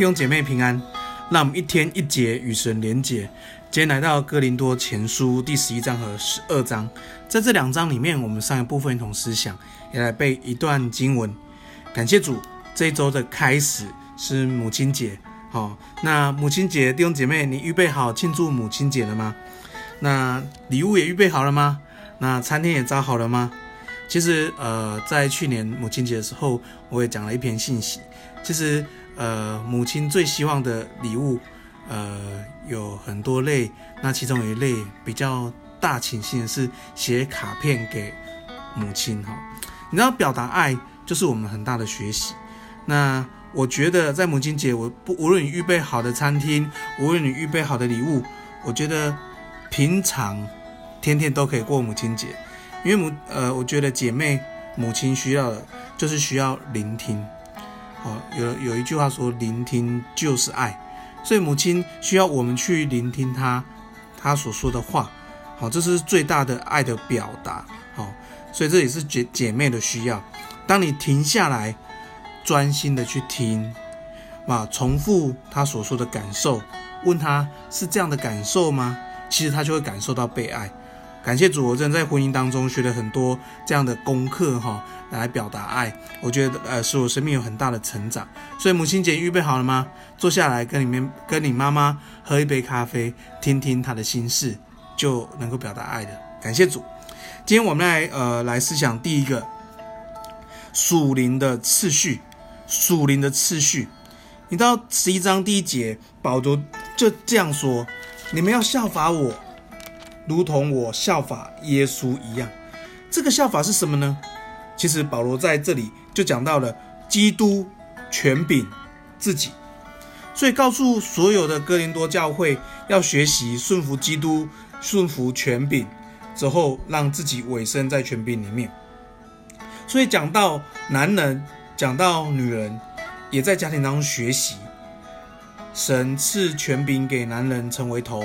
弟兄姐妹平安，让我们一天一节与神连结。今天来到哥林多前书第十一章和十二章，在这两章里面，我们上一部分一同思想，也来背一段经文。感谢主，这一周的开始是母亲节。好，那母亲节，弟兄姐妹，你预备好庆祝母亲节了吗？那礼物也预备好了吗？那餐厅也找好了吗？其实，呃，在去年母亲节的时候，我也讲了一篇信息。其实，呃，母亲最希望的礼物，呃，有很多类。那其中有一类比较大倾向的是写卡片给母亲。哈，你知道，表达爱就是我们很大的学习。那我觉得，在母亲节，我不无论你预备好的餐厅，无论你预备好的礼物，我觉得平常天天都可以过母亲节。因为母呃，我觉得姐妹母亲需要的就是需要聆听，好，有有一句话说，聆听就是爱，所以母亲需要我们去聆听她她所说的话，好，这是最大的爱的表达，好，所以这也是姐姐妹的需要。当你停下来，专心的去听，啊，重复她所说的感受，问她是这样的感受吗？其实她就会感受到被爱。感谢主，我真的在婚姻当中学了很多这样的功课哈，来表达爱。我觉得呃，使我生命有很大的成长。所以母亲节预备好了吗？坐下来跟你们跟你妈妈喝一杯咖啡，听听她的心事，就能够表达爱的。感谢主。今天我们来呃来思想第一个属灵的次序，属灵的次序。你到十一章第一节，保罗就这样说：你们要效法我。如同我效法耶稣一样，这个效法是什么呢？其实保罗在这里就讲到了基督权柄自己，所以告诉所有的哥林多教会要学习顺服基督、顺服权柄之后，让自己委身在权柄里面。所以讲到男人，讲到女人，也在家庭当中学习，神赐权柄给男人成为头，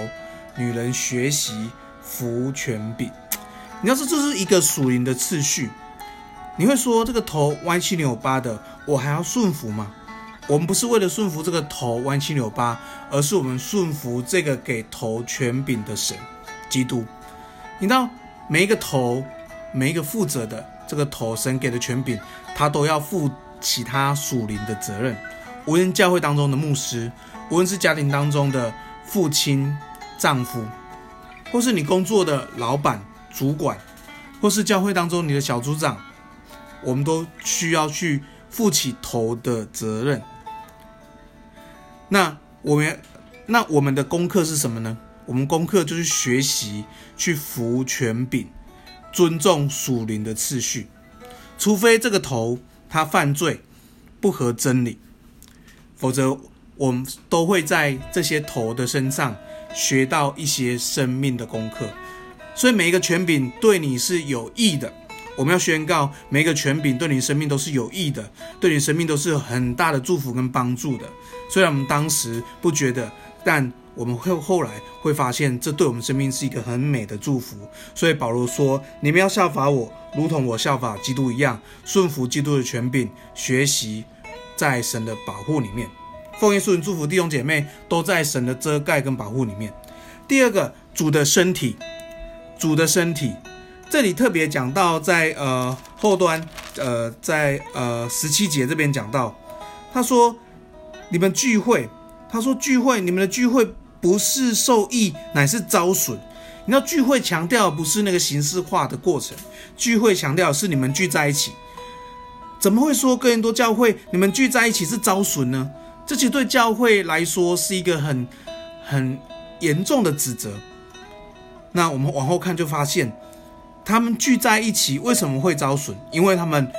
女人学习。服权柄，你要说这是一个属灵的次序，你会说这个头歪七扭八的，我还要顺服吗？我们不是为了顺服这个头歪七扭八，而是我们顺服这个给头权柄的神，基督。你知道每一个头，每一个负责的这个头，神给的权柄，他都要负起他属灵的责任。无论教会当中的牧师，无论是家庭当中的父亲、丈夫。或是你工作的老板、主管，或是教会当中你的小组长，我们都需要去负起头的责任。那我们，那我们的功课是什么呢？我们功课就是学习去服权柄，尊重属灵的次序。除非这个头他犯罪不合真理，否则我们都会在这些头的身上。学到一些生命的功课，所以每一个权柄对你是有益的。我们要宣告，每一个权柄对你生命都是有益的，对你生命都是很大的祝福跟帮助的。虽然我们当时不觉得，但我们会后来会发现，这对我们生命是一个很美的祝福。所以保罗说：“你们要效法我，如同我效法基督一样，顺服基督的权柄，学习在神的保护里面。”奉耶稣祝福弟兄姐妹都在神的遮盖跟保护里面。第二个，主的身体，主的身体，这里特别讲到在呃后端，呃在呃十七节这边讲到，他说你们聚会，他说聚会，你们的聚会不是受益，乃是遭损。你知道聚会强调不是那个形式化的过程，聚会强调是你们聚在一起。怎么会说哥林多教会你们聚在一起是遭损呢？这其实对教会来说是一个很很严重的指责。那我们往后看就发现，他们聚在一起为什么会遭损？因为他们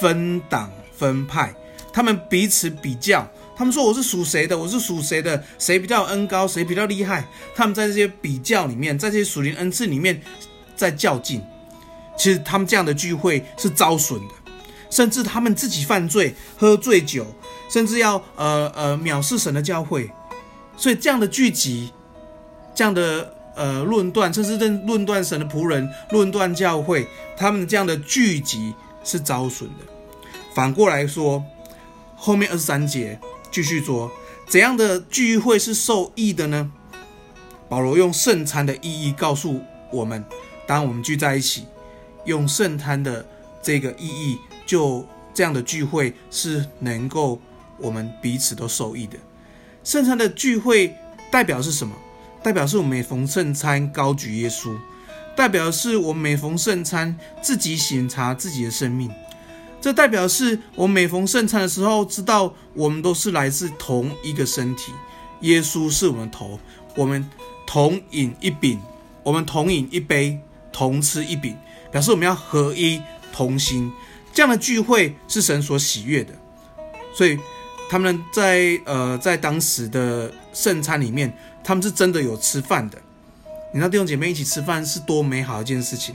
分党分派，他们彼此比较，他们说我是属谁的，我是属谁的，谁比较恩高，谁比较厉害。他们在这些比较里面，在这些属灵恩赐里面在较劲。其实他们这样的聚会是遭损的，甚至他们自己犯罪，喝醉酒。甚至要呃呃藐视神的教会，所以这样的聚集，这样的呃论断，甚至论论断神的仆人，论断教会，他们这样的聚集是遭损的。反过来说，后面二十三节继续说，怎样的聚会是受益的呢？保罗用圣餐的意义告诉我们：当我们聚在一起，用圣餐的这个意义，就这样的聚会是能够我们彼此都受益的。圣餐的聚会代表是什么？代表是我们每逢圣餐高举耶稣，代表是我每逢圣餐自己省察自己的生命。这代表是我每逢圣餐的时候，知道我们都是来自同一个身体，耶稣是我们的头，我们同饮一饼，我们同饮一杯，同吃一饼，表示我们要合一同心。这样的聚会是神所喜悦的，所以他们在呃在当时的圣餐里面，他们是真的有吃饭的。你知道弟兄姐妹一起吃饭是多美好一件事情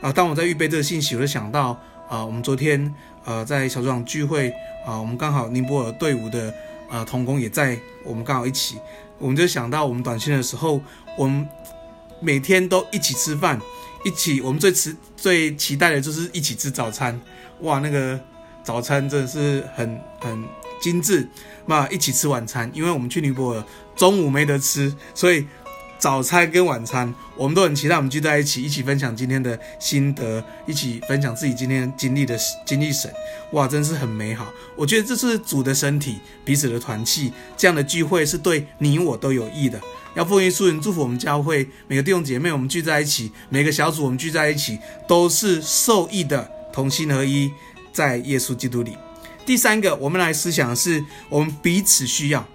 啊！当我在预备这个信息，我就想到啊，我们昨天呃在小组长聚会啊，我们刚好尼泊尔队伍的呃同工也在，我们刚好一起。我们就想到，我们短信的时候，我们每天都一起吃饭，一起。我们最期最期待的就是一起吃早餐。哇，那个早餐真的是很很精致。那一起吃晚餐，因为我们去尼泊尔中午没得吃，所以。早餐跟晚餐，我们都很期待，我们聚在一起，一起分享今天的心得，一起分享自己今天经历的经历神，哇，真是很美好。我觉得这是主的身体，彼此的团契，这样的聚会是对你我都有益的。要奉耶稣人祝福我们教会每个弟兄姐妹，我们聚在一起，每个小组我们聚在一起，都是受益的，同心合一，在耶稣基督里。第三个，我们来思想是，我们彼此需要，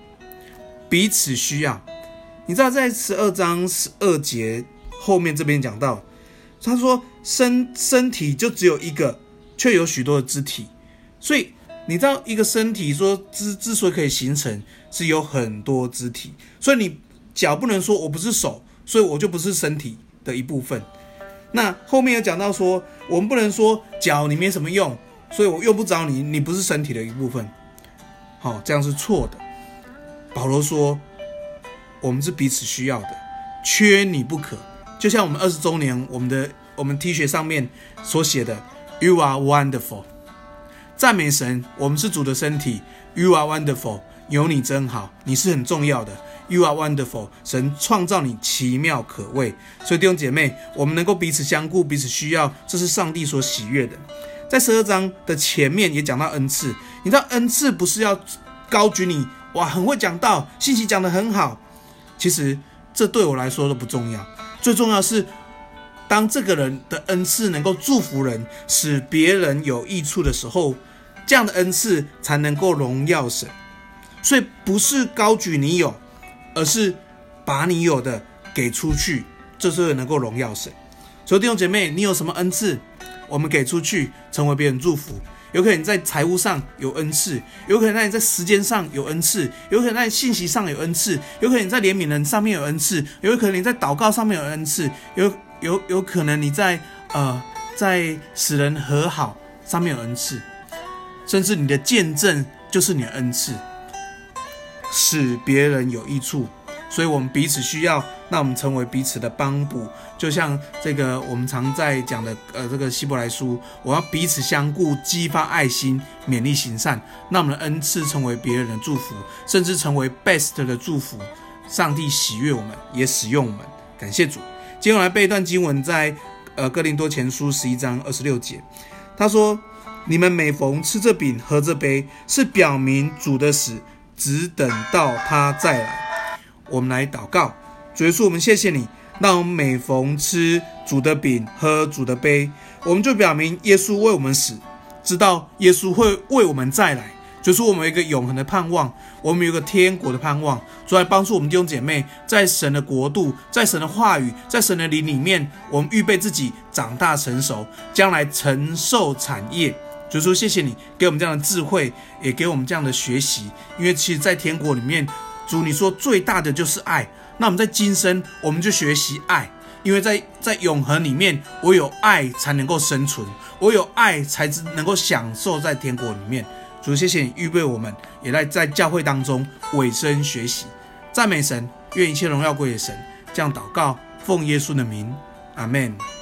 彼此需要。你知道在十二章十二节后面这边讲到，他说身身体就只有一个，却有许多的肢体，所以你知道一个身体说之之所以可以形成，是有很多肢体，所以你脚不能说我不是手，所以我就不是身体的一部分。那后面有讲到说，我们不能说脚你没什么用，所以我用不着你，你不是身体的一部分。好，这样是错的。保罗说。我们是彼此需要的，缺你不可。就像我们二十周年，我们的我们 T 恤上面所写的 “You are wonderful”，赞美神。我们是主的身体，“You are wonderful”，有你真好，你是很重要的，“You are wonderful”。神创造你奇妙可畏，所以弟兄姐妹，我们能够彼此相顾、彼此需要，这是上帝所喜悦的。在十二章的前面也讲到恩赐，你知道恩赐不是要高举你，哇，很会讲道，信息讲得很好。其实这对我来说都不重要，最重要是当这个人的恩赐能够祝福人，使别人有益处的时候，这样的恩赐才能够荣耀神。所以不是高举你有，而是把你有的给出去，这是能够荣耀神。所以弟兄姐妹，你有什么恩赐，我们给出去，成为别人祝福。有可能你在财务上有恩赐，有可能在你在时间上有恩赐，有可能在信息上有恩赐，有可能你在怜悯人上面有恩赐，有可能你在祷告上面有恩赐，有有有可能你在呃在使人和好上面有恩赐，甚至你的见证就是你的恩赐，使别人有益处。所以，我们彼此需要，那我们成为彼此的帮补。就像这个我们常在讲的，呃，这个希伯来书，我要彼此相顾，激发爱心，勉励行善。那我们的恩赐成为别人的祝福，甚至成为 best 的祝福。上帝喜悦我们，也使用我们。感谢主。接下来背一段经文，在呃哥林多前书十一章二十六节，他说：“你们每逢吃这饼、喝这杯，是表明主的死，只等到他再来。”我们来祷告，主耶稣，我们谢谢你。那我们每逢吃主的饼、喝主的杯，我们就表明耶稣为我们死，知道耶稣会为我们再来。就是我们有一个永恒的盼望，我们有一个天国的盼望。主来帮助我们弟兄姐妹，在神的国度，在神的话语，在神的灵里面，我们预备自己长大成熟，将来承受产业。主说，谢谢你给我们这样的智慧，也给我们这样的学习，因为其实，在天国里面。主，你说最大的就是爱，那我们在今生我们就学习爱，因为在在永恒里面，我有爱才能够生存，我有爱才能够享受在天国里面。主，谢谢你预备我们，也在在教会当中委身学习，赞美神，愿一切荣耀归给神。这样祷告，奉耶稣的名，阿门。